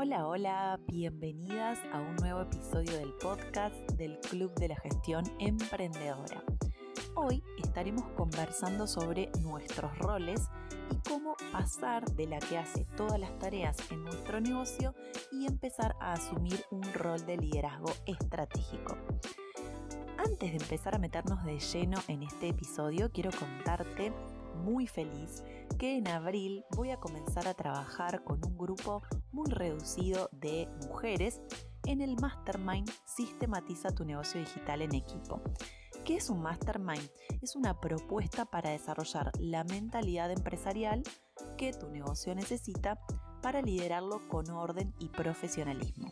Hola, hola, bienvenidas a un nuevo episodio del podcast del Club de la Gestión Emprendedora. Hoy estaremos conversando sobre nuestros roles y cómo pasar de la que hace todas las tareas en nuestro negocio y empezar a asumir un rol de liderazgo estratégico. Antes de empezar a meternos de lleno en este episodio, quiero contarte muy feliz que en abril voy a comenzar a trabajar con un grupo muy reducido de mujeres en el Mastermind Sistematiza tu negocio digital en equipo. ¿Qué es un Mastermind? Es una propuesta para desarrollar la mentalidad empresarial que tu negocio necesita para liderarlo con orden y profesionalismo.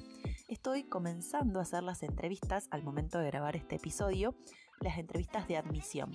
Estoy comenzando a hacer las entrevistas al momento de grabar este episodio, las entrevistas de admisión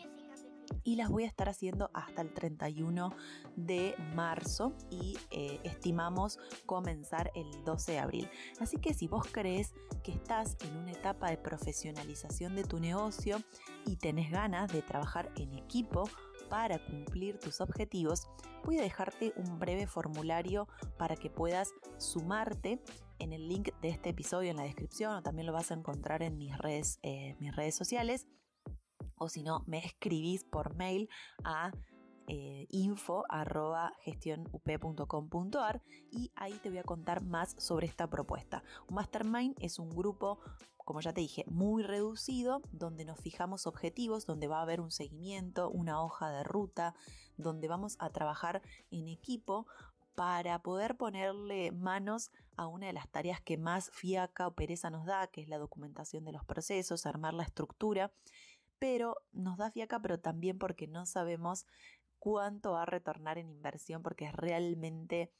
y las voy a estar haciendo hasta el 31 de marzo y eh, estimamos comenzar el 12 de abril. Así que si vos crees que estás en una etapa de profesionalización de tu negocio y tenés ganas de trabajar en equipo, para cumplir tus objetivos, voy a dejarte un breve formulario para que puedas sumarte en el link de este episodio en la descripción o también lo vas a encontrar en mis redes, eh, mis redes sociales o si no, me escribís por mail a eh, y ahí te voy a contar más sobre esta propuesta. Mastermind es un grupo, como ya te dije, muy reducido, donde nos fijamos objetivos, donde va a haber un seguimiento, una hoja de ruta, donde vamos a trabajar en equipo para poder ponerle manos a una de las tareas que más fiaca o pereza nos da, que es la documentación de los procesos, armar la estructura pero nos da fiaca, pero también porque no sabemos cuánto va a retornar en inversión, porque es realmente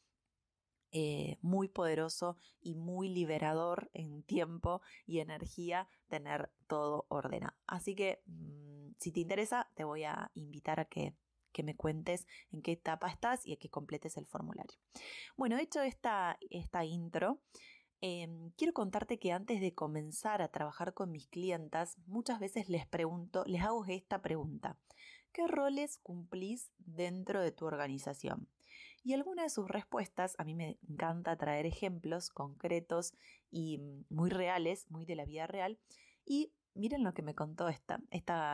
eh, muy poderoso y muy liberador en tiempo y energía tener todo ordenado. Así que mm, si te interesa, te voy a invitar a que, me cuentes en qué etapa estás y a que completes el formulario. Bueno, hecho esta, esta intro, Em, quiero contarte que antes de comenzar a trabajar con mis clientas, muchas veces les pregunto, les hago esta pregunta. ¿Qué roles cumplís dentro de tu organización? Y alguna de sus respuestas, a mí me encanta traer ejemplos concretos y mm, muy reales, muy de la vida real, y Miren lo que me contó esta,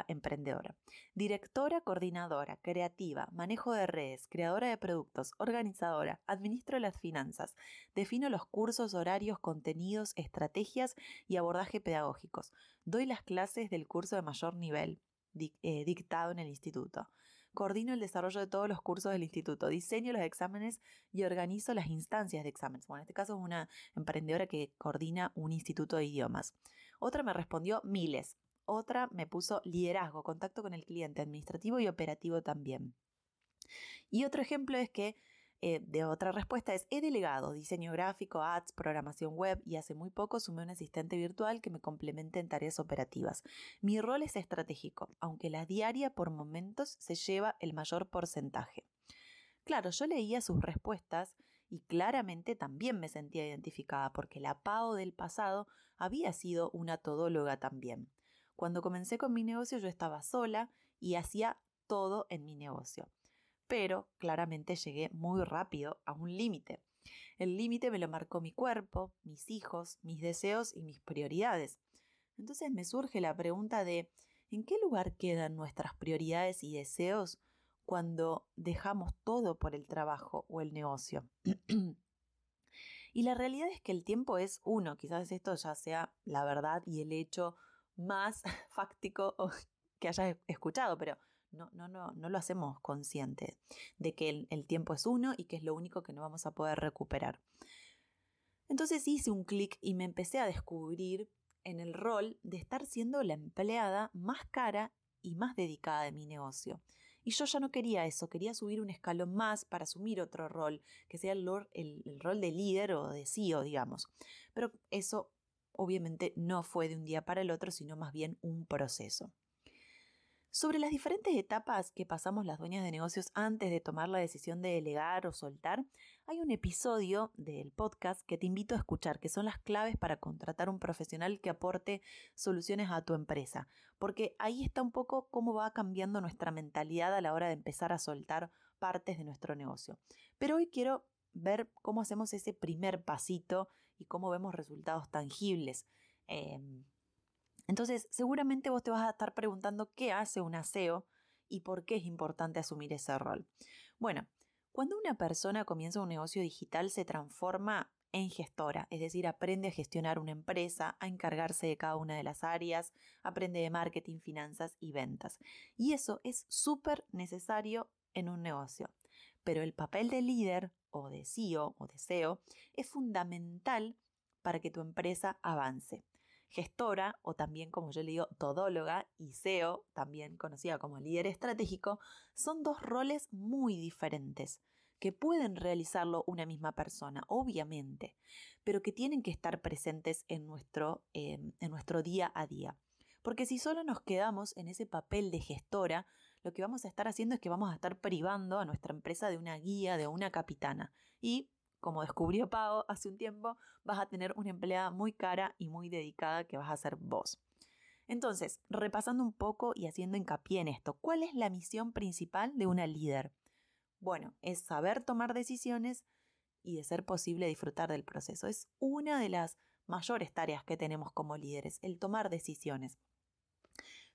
emprendedora. Directora, coordinadora, creativa, manejo de redes, creadora de productos, organizadora, administro las finanzas, defino los cursos, horarios, contenidos, estrategias y abordaje pedagógicos. Doy las clases del curso de mayor nivel eh, dictado en el instituto. Coordino el desarrollo de todos los cursos del instituto, diseño los exámenes y organizo las instancias de exámenes. Bueno, en este caso es una emprendedora que coordina un instituto de idiomas. Otra me respondió miles. Otra me puso liderazgo, contacto con el cliente, administrativo y operativo también. Y otro ejemplo es que eh, de otra respuesta es, he delegado diseño gráfico, ads, programación web y hace muy poco sumé un asistente virtual que me complemente en tareas operativas. Mi rol es estratégico, aunque la diaria por momentos se lleva el mayor porcentaje. Claro, yo leía sus respuestas y claramente también me sentía identificada porque la PAO del pasado había sido una todóloga también. Cuando comencé con mi negocio yo estaba sola y hacía todo en mi negocio pero claramente llegué muy rápido a un límite. El límite me lo marcó mi cuerpo, mis hijos, mis deseos y mis prioridades. Entonces me surge la pregunta de ¿en qué lugar quedan nuestras prioridades y deseos cuando dejamos todo por el trabajo o el negocio? y la realidad es que el tiempo es uno, quizás esto ya sea la verdad y el hecho más fáctico que hayas escuchado, pero no, no, no, no lo hacemos consciente de que el, el tiempo es uno y que es lo único que no vamos a poder recuperar. Entonces hice un clic y me empecé a descubrir en el rol de estar siendo la empleada más cara y más dedicada de mi negocio. Y yo ya no quería eso, quería subir un escalón más para asumir otro rol, que sea el, el, el, rol de líder o de CEO, digamos. Pero eso obviamente no fue de un día para el otro, sino más bien un proceso. Sobre las diferentes etapas que pasamos las dueñas de negocios antes de tomar la decisión de delegar o soltar, hay un episodio del podcast que te invito a escuchar, que son las claves para contratar un profesional que aporte soluciones a tu empresa, porque ahí está un poco cómo va cambiando nuestra mentalidad a la hora de empezar a soltar partes de nuestro negocio. Pero hoy quiero ver cómo hacemos ese primer pasito y cómo vemos resultados tangibles. Em, entonces, seguramente vos te vas a estar preguntando qué hace un aseo y por qué es importante asumir ese rol. Bueno, cuando una persona comienza un negocio digital se transforma en gestora, es decir, aprende a gestionar una empresa, a encargarse de cada una de las áreas, aprende de marketing, finanzas y ventas. Y eso es súper necesario en un negocio. Pero el papel de líder o de CEO o de SEO es fundamental para que tu empresa avance. Gestora, o también como yo le digo, todóloga, y SEO, también conocida como líder estratégico, son dos roles muy diferentes que pueden realizarlo una misma persona, obviamente, pero que tienen que estar presentes en nuestro, em, en nuestro día a día. Porque si solo nos quedamos en ese papel de gestora, lo que vamos a estar haciendo es que vamos a estar privando a nuestra empresa de una guía, de una capitana. Y, como descubrió Pau hace un tiempo, vas a tener una empleada muy cara y muy dedicada que vas a ser vos. Entonces, repasando un poco y haciendo hincapié en esto, ¿cuál es la misión principal de una líder? Bueno, es saber tomar decisiones y de ser posible disfrutar del proceso. Es una de las mayores tareas que tenemos como líderes, el tomar decisiones.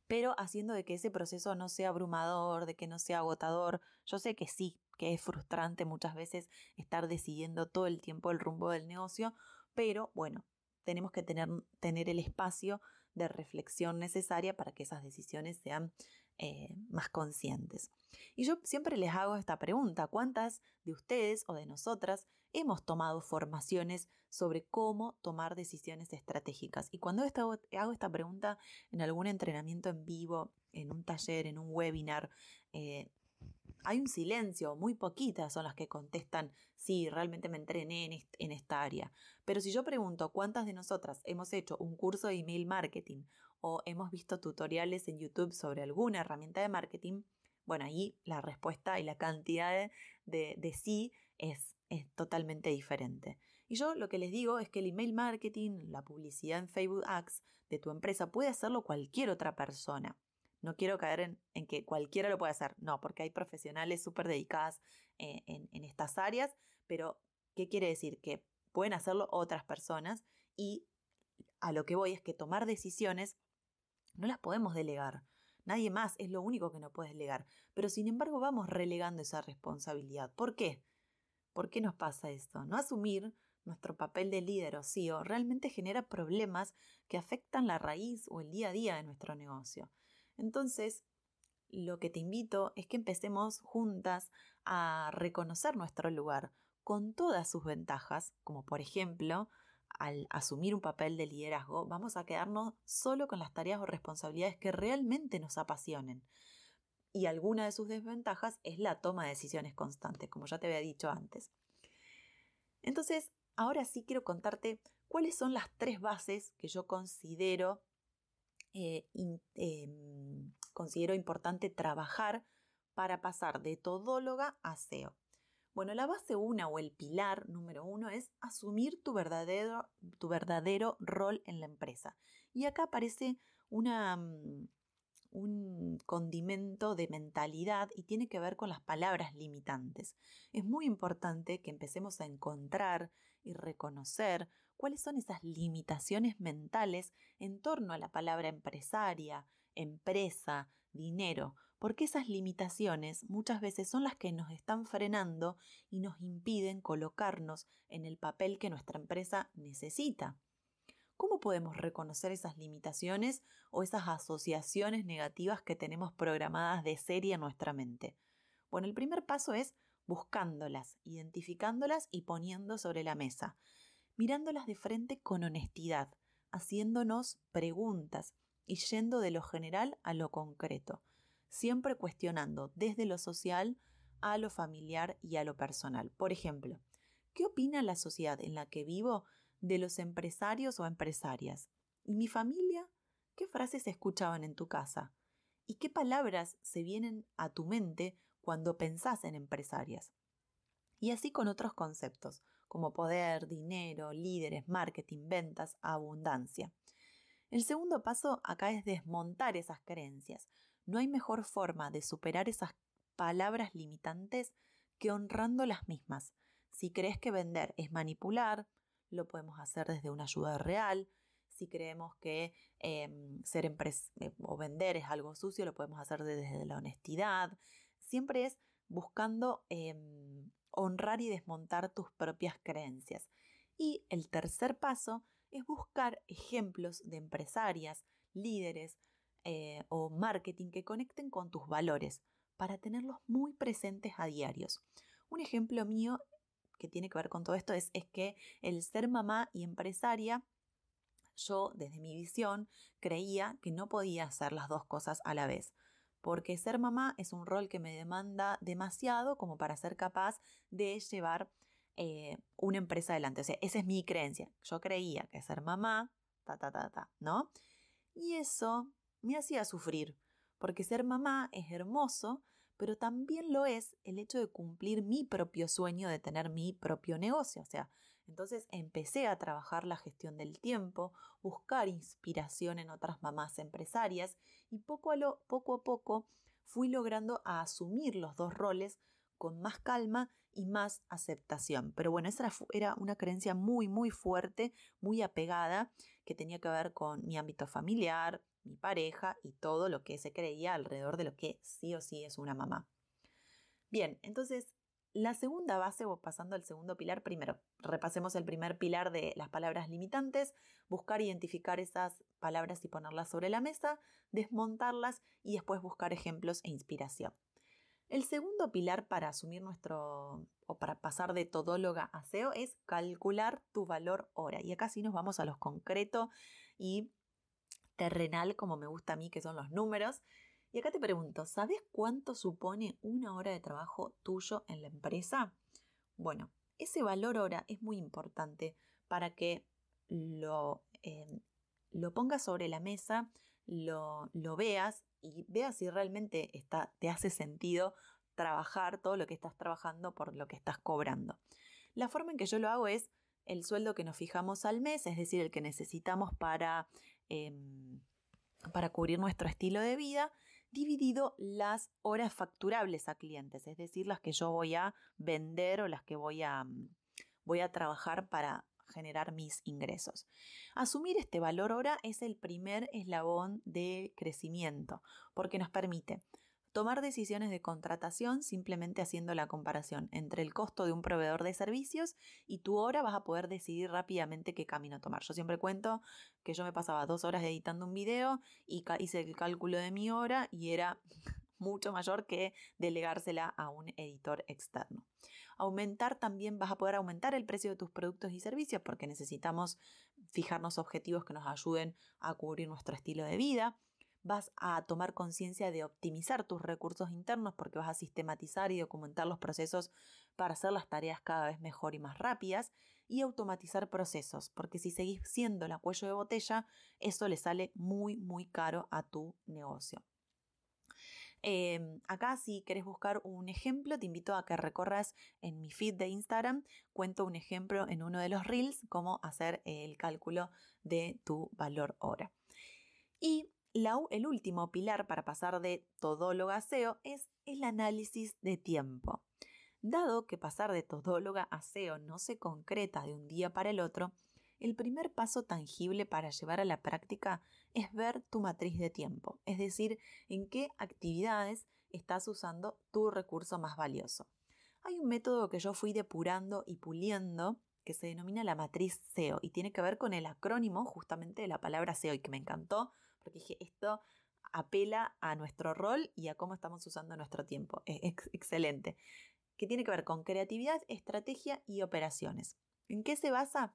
Pero haciendo de que ese proceso no sea abrumador, de que no sea agotador. Yo sé que sí, que es frustrante muchas veces estar decidiendo todo el tiempo el rumbo del negocio, pero bueno, tenemos que tener, tener el espacio de reflexión necesaria para que esas decisiones sean eh, más conscientes. Y yo siempre les hago esta pregunta, ¿cuántas de ustedes o de nosotras hemos tomado formaciones sobre cómo tomar decisiones estratégicas? Y cuando hago esta pregunta en algún entrenamiento en vivo, en un taller, en un webinar, eh, hay un silencio, muy poquitas son las que contestan, sí, realmente me entrené en, en, esta área. Pero si yo pregunto cuántas de nosotras hemos hecho un curso de email marketing o hemos visto tutoriales en YouTube sobre alguna herramienta de marketing, bueno, ahí la respuesta y la cantidad de, sí es, es totalmente diferente. Y yo lo que les digo es que el email marketing, la publicidad en Facebook Ads de tu empresa puede hacerlo cualquier otra persona. No quiero caer en, que cualquiera lo puede hacer, no, porque hay profesionales súper dedicadas eh, en, en estas áreas, pero ¿qué quiere decir? Que pueden hacerlo otras personas y a lo que voy es que tomar decisiones no las podemos delegar. Nadie más es lo único que no puedes delegar. Pero sin embargo vamos relegando esa responsabilidad. ¿Por qué? ¿Por qué nos pasa esto? No asumir nuestro papel de líder o CEO realmente genera problemas que afectan la raíz o el día a día de nuestro negocio. Entonces, lo que te invito es que empecemos juntas a reconocer nuestro lugar con todas sus ventajas, como por ejemplo al asumir un papel de liderazgo, vamos a quedarnos solo con las tareas o responsabilidades que realmente nos apasionen. Y alguna de sus desventajas es la toma de decisiones constantes, como ya te había dicho antes. Entonces, ahora sí quiero contarte cuáles son las tres bases que yo considero, eh, em, considero importante trabajar para pasar de todóloga a SEO. Bueno, la base una o el pilar número uno es asumir tu verdadero, tu verdadero rol en la empresa. Y acá aparece una, mm, un condimento de mentalidad y tiene que ver con las palabras limitantes. Es muy importante que empecemos a encontrar y reconocer cuáles son esas limitaciones mentales en torno a la palabra empresaria, empresa, dinero, porque esas limitaciones muchas veces son las que nos están frenando y nos impiden colocarnos en el papel que nuestra empresa necesita. ¿Cómo podemos reconocer esas limitaciones o esas asociaciones negativas que tenemos programadas de serie en nuestra mente? Bueno, el primer paso es buscándolas, identificándolas y poniendo sobre la mesa, mirándolas de frente con honestidad, haciéndonos preguntas y yendo de lo general a lo concreto siempre cuestionando desde lo social a lo familiar y a lo personal. Por ejemplo, ¿qué opina la sociedad en la que vivo de los empresarios o empresarias? ¿Y mi familia? ¿Qué frases se escuchaban en tu casa? ¿Y qué palabras se vienen a tu mente cuando pensás en empresarias? Y así con otros conceptos, como poder, dinero, líderes, marketing, ventas, abundancia. El segundo paso acá es desmontar esas creencias, no hay mejor forma de superar esas palabras limitantes que honrando las mismas, Si crees que vender es manipular, lo podemos hacer desde una ayuda real. Si creemos que em, ser eh, o vender es algo sucio, lo podemos hacer desde la honestidad. Siempre es buscando em, honrar y desmontar tus propias creencias. Y el tercer paso es buscar ejemplos de empresarias, líderes eh, o marketing que conecten con tus valores para tenerlos muy presentes a diarios. Un ejemplo mío que tiene que ver con todo esto es, es que el ser mamá y empresaria yo, desde mi visión, creía que no podía hacer las dos cosas a la vez, porque ser mamá es un rol que me demanda demasiado como para ser capaz de llevar eh, una empresa adelante. O sea, esa es mi creencia. Yo creía que ser mamá, ta, ta, ta, ta, ¿no? Y eso me hacía sufrir, porque ser mamá es hermoso, pero también lo es el hecho de cumplir mi propio sueño de tener mi propio negocio. O sea, entonces empecé a trabajar la gestión del tiempo, buscar inspiración en otras mamás empresarias y poco a, poco, a poco fui logrando asumir los dos roles con más calma y más aceptación. Pero bueno, esa era una creencia muy, muy fuerte, muy apegada, que tenía que ver con mi ámbito familiar, mi pareja y todo lo que se creía alrededor de lo que sí o sí es una mamá. Bien, entonces la segunda base, o pasando al segundo pilar, primero repasemos el primer pilar de las palabras limitantes, buscar identificar esas palabras y ponerlas sobre la mesa, desmontarlas y después buscar ejemplos e inspiración. El segundo pilar para asumir nuestro o para pasar de todóloga a SEO es calcular tu valor hora. Y acá sí nos vamos a los concreto y terrenal, como me gusta a mí, que son los números. Y acá te pregunto, ¿sabes cuánto supone una hora de trabajo tuyo en la empresa? Bueno, ese valor hora es muy importante para que lo, eh, lo pongas sobre la mesa, lo, lo veas y veas si realmente está, te hace sentido trabajar todo lo que estás trabajando por lo que estás cobrando. La forma en que yo lo hago es el sueldo que nos fijamos al mes, es decir, el que necesitamos para, em, para cubrir nuestro estilo de vida, dividido las horas facturables a clientes, es decir, las que yo voy a vender o las que voy a, voy a trabajar para generar mis ingresos. Asumir este valor hora es el primer eslabón de crecimiento porque nos permite tomar decisiones de contratación simplemente haciendo la comparación entre el costo de un proveedor de servicios y tu hora vas a poder decidir rápidamente qué camino tomar. Yo siempre cuento que yo me pasaba dos horas editando un video y hice el cálculo de mi hora y era mucho mayor que delegársela a un editor externo. Aumentar también, vas a poder aumentar el precio de tus productos y servicios porque necesitamos fijarnos objetivos que nos ayuden a cubrir nuestro estilo de vida. Vas a tomar conciencia de optimizar tus recursos internos porque vas a sistematizar y documentar los procesos para hacer las tareas cada vez mejor y más rápidas y automatizar procesos, porque si seguís siendo la cuello de botella, eso le sale muy, muy caro a tu negocio. Em, acá si querés buscar un ejemplo, te invito a que recorras en mi feed de Instagram. Cuento un ejemplo en uno de los reels, cómo hacer el cálculo de tu valor hora. Y el último pilar para pasar de todóloga a SEO es el análisis de tiempo. Dado que pasar de todóloga a SEO no se concreta de un día para el otro, el primer paso tangible para llevar a la práctica es ver tu matriz de tiempo, es decir, en qué actividades estás usando tu recurso más valioso. Hay un método que yo fui depurando y puliendo que se denomina la matriz SEO y tiene que ver con el acrónimo justamente de la palabra SEO y que me encantó porque dije esto apela a nuestro rol y a cómo estamos usando nuestro tiempo. Es excelente. Que tiene que ver con creatividad, estrategia y operaciones. ¿En qué se basa?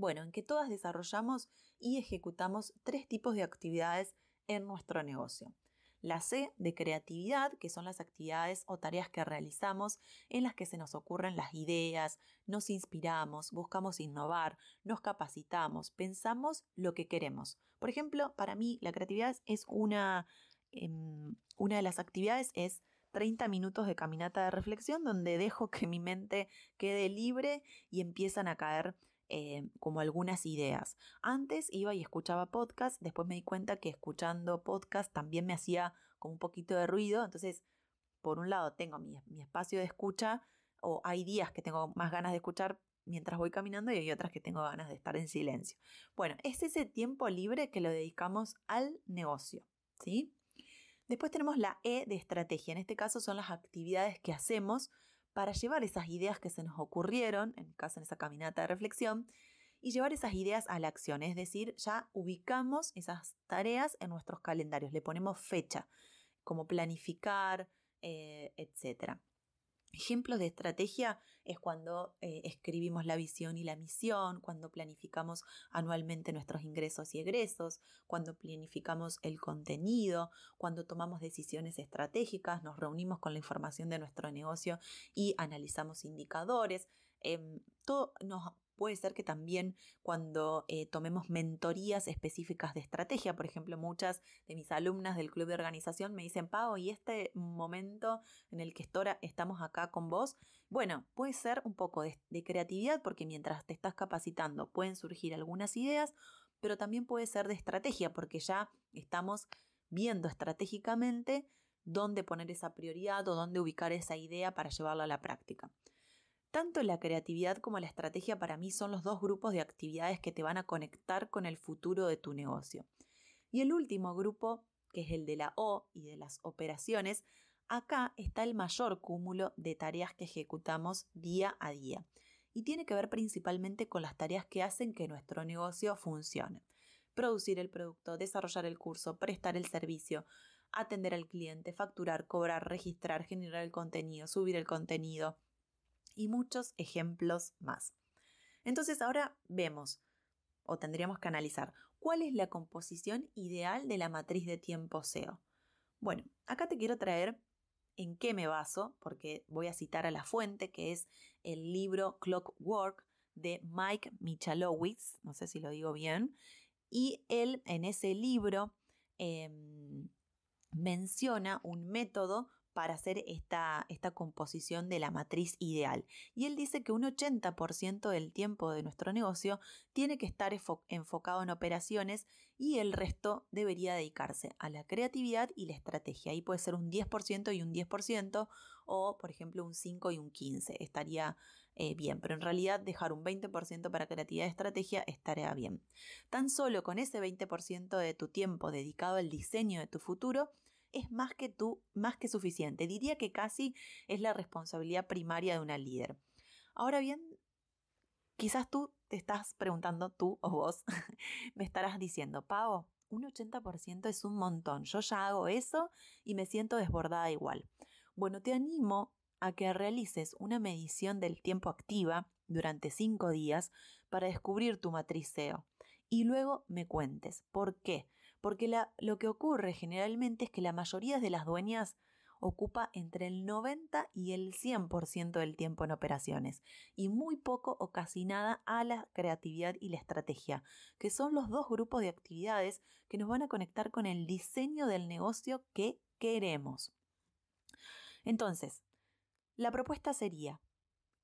Bueno, en que todas desarrollamos y ejecutamos tres tipos de actividades en nuestro negocio. La C de creatividad, que son las actividades o tareas que realizamos en las que se nos ocurren las ideas, nos inspiramos, buscamos innovar, nos capacitamos, pensamos lo que queremos. Por ejemplo, para mí la creatividad es una, em, una de las actividades es 30 minutos de caminata de reflexión donde dejo que mi mente quede libre y empiezan a caer eh, como algunas ideas. Antes iba y escuchaba podcast, después me di cuenta que escuchando podcast también me hacía como un poquito de ruido, entonces por un lado tengo mi, espacio de escucha o hay días que tengo más ganas de escuchar mientras voy caminando y hay otras que tengo ganas de estar en silencio. Bueno, es ese tiempo libre que lo dedicamos al negocio, ¿sí? Después tenemos la E de estrategia. En este caso son las actividades que hacemos para llevar esas ideas que se nos ocurrieron, en caso en esa caminata de reflexión, y llevar esas ideas a la acción. Es decir, ya ubicamos esas tareas en nuestros calendarios, le ponemos fecha, como planificar, eh, etc. Ejemplos de estrategia es cuando eh, escribimos la visión y la misión, cuando planificamos anualmente nuestros ingresos y egresos, cuando planificamos el contenido, cuando tomamos decisiones estratégicas, nos reunimos con la información de nuestro negocio y analizamos indicadores. Em, todo nos Puede ser que también cuando eh, tomemos mentorías específicas de estrategia, por ejemplo, muchas de mis alumnas del club de organización me dicen, Pau, ¿y este momento en el que estamos acá con vos? Bueno, puede ser un poco de creatividad porque mientras te estás capacitando pueden surgir algunas ideas, pero también puede ser de estrategia porque ya estamos viendo estratégicamente dónde poner esa prioridad o dónde ubicar esa idea para llevarla a la práctica. Tanto la creatividad como la estrategia para mí son los dos grupos de actividades que te van a conectar con el futuro de tu negocio. Y el último grupo, que es el de la O y de las operaciones, acá está el mayor cúmulo de tareas que ejecutamos día a día. Y tiene que ver principalmente con las tareas que hacen que nuestro negocio funcione. Producir el producto, desarrollar el curso, prestar el servicio, atender al cliente, facturar, cobrar, registrar, generar el contenido, subir el contenido, y muchos ejemplos más. Entonces ahora vemos, o tendríamos que analizar, cuál es la composición ideal de la matriz de tiempo SEO. Bueno, acá te quiero traer en qué me baso, porque voy a citar a la fuente, que es el libro Clockwork de Mike Michalowicz, no sé si lo digo bien, y él en ese libro em, menciona un método para hacer esta, esta composición de la matriz ideal. Y él dice que un 80% del tiempo de nuestro negocio tiene que estar enfocado en operaciones y el resto debería dedicarse a la creatividad y la estrategia. Ahí puede ser un 10% y un 10% o, por ejemplo, un 5 y un 15. Estaría eh, bien, pero en realidad dejar un 20% para creatividad y estrategia estaría bien. Tan solo con ese 20% de tu tiempo dedicado al diseño de tu futuro, es más que tú, más que suficiente. Diría que casi es la responsabilidad primaria de una líder. Ahora bien, quizás tú te estás preguntando, tú o vos, me estarás diciendo, Pavo, un 80% es un montón. Yo ya hago eso y me siento desbordada igual. Bueno, te animo a que realices una medición del tiempo activa durante cinco días para descubrir tu matriz SEO y luego me cuentes por qué porque lo que ocurre generalmente es que la mayoría de las dueñas ocupa entre el 90 y el 100% del tiempo en operaciones y muy poco o casi nada a la creatividad y la estrategia, que son los dos grupos de actividades que nos van a conectar con el diseño del negocio que queremos. Entonces, la propuesta sería,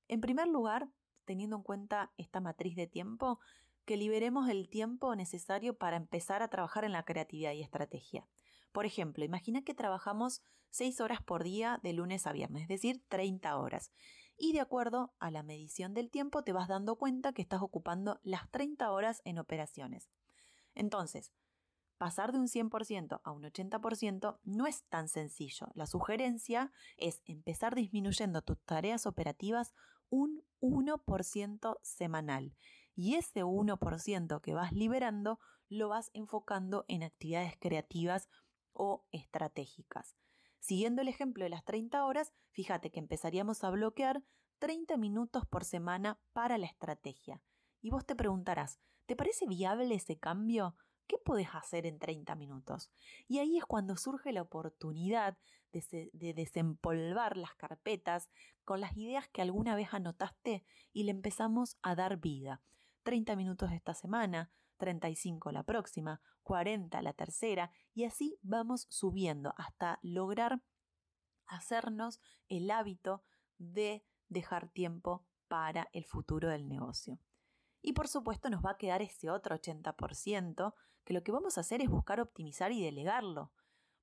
en primer lugar, teniendo en cuenta esta matriz de tiempo, que liberemos el tiempo necesario para empezar a trabajar en la creatividad y estrategia. Por ejemplo, imagina que trabajamos 6 horas por día de lunes a viernes, es decir, 30 horas. Y de acuerdo a la medición del tiempo te vas dando cuenta que estás ocupando las 30 horas en operaciones. Entonces, pasar de un 100% a un 80% no es tan sencillo. La sugerencia es empezar disminuyendo tus tareas operativas un 1% semanal y ese 1% que vas liberando lo vas enfocando en actividades creativas o estratégicas. Siguiendo el ejemplo de las 30 horas, fíjate que empezaríamos a bloquear 30 minutos por semana para la estrategia. Y vos te preguntarás, ¿te parece viable ese cambio? ¿Qué podés hacer en 30 minutos? Y ahí es cuando surge la oportunidad de, de, desempolvar las carpetas con las ideas que alguna vez anotaste y le empezamos a dar vida. 30 minutos esta semana, 35 la próxima, 40 la tercera, y así vamos subiendo hasta lograr hacernos el hábito de dejar tiempo para el futuro del negocio. Y por supuesto nos va a quedar ese otro 80% que lo que vamos a hacer es buscar optimizar y delegarlo,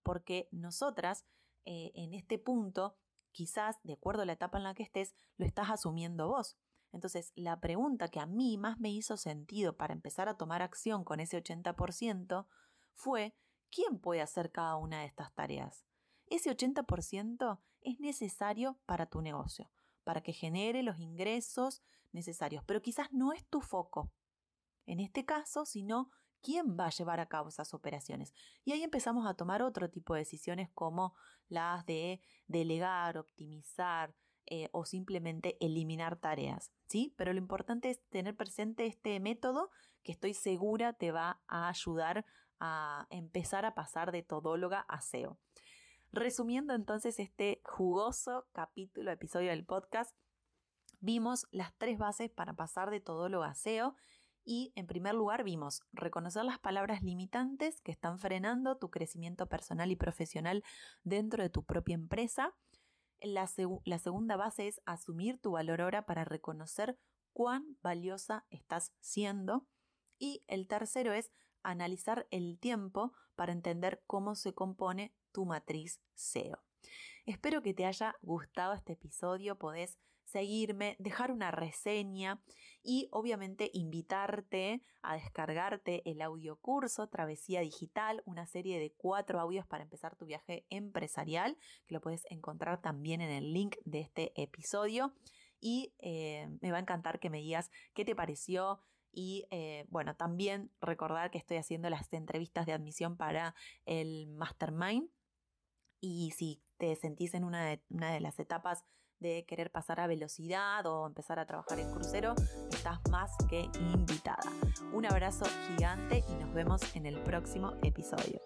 porque nosotras eh, en este punto quizás, de acuerdo a la etapa en la que estés, lo estás asumiendo vos. Entonces, la pregunta que a mí más me hizo sentido para empezar a tomar acción con ese 80% fue, ¿quién puede hacer cada una de estas tareas? Ese 80% es necesario para tu negocio, para que genere los ingresos necesarios, pero quizás no es tu foco. En este caso, sino quién va a llevar a cabo esas operaciones. Y ahí empezamos a tomar otro tipo de decisiones como las de delegar, optimizar eh, o simplemente eliminar tareas. ¿sí? Pero lo importante es tener presente este método que estoy segura te va a ayudar a empezar a pasar de todóloga a SEO. Resumiendo entonces este jugoso capítulo, episodio del podcast, vimos las tres bases para pasar de todóloga a SEO y en primer lugar vimos reconocer las palabras limitantes que están frenando tu crecimiento personal y profesional dentro de tu propia empresa. La, segunda base es asumir tu valor hora para reconocer cuán valiosa estás siendo. Y el tercero es analizar el tiempo para entender cómo se compone tu matriz SEO. Espero que te haya gustado este episodio. Podés seguirme, dejar una reseña y obviamente invitarte a descargarte el audio curso Travesía Digital, una serie de cuatro audios para empezar tu viaje empresarial, que lo puedes encontrar también en el link de este episodio. Y eh, me va a encantar que me digas qué te pareció, y eh, bueno, también recordar que estoy haciendo las entrevistas de admisión para el Mastermind. Y si te sentís en una una de las etapas de querer pasar a velocidad o empezar a trabajar en crucero, estás más que invitada. Un abrazo gigante y nos vemos en el próximo episodio.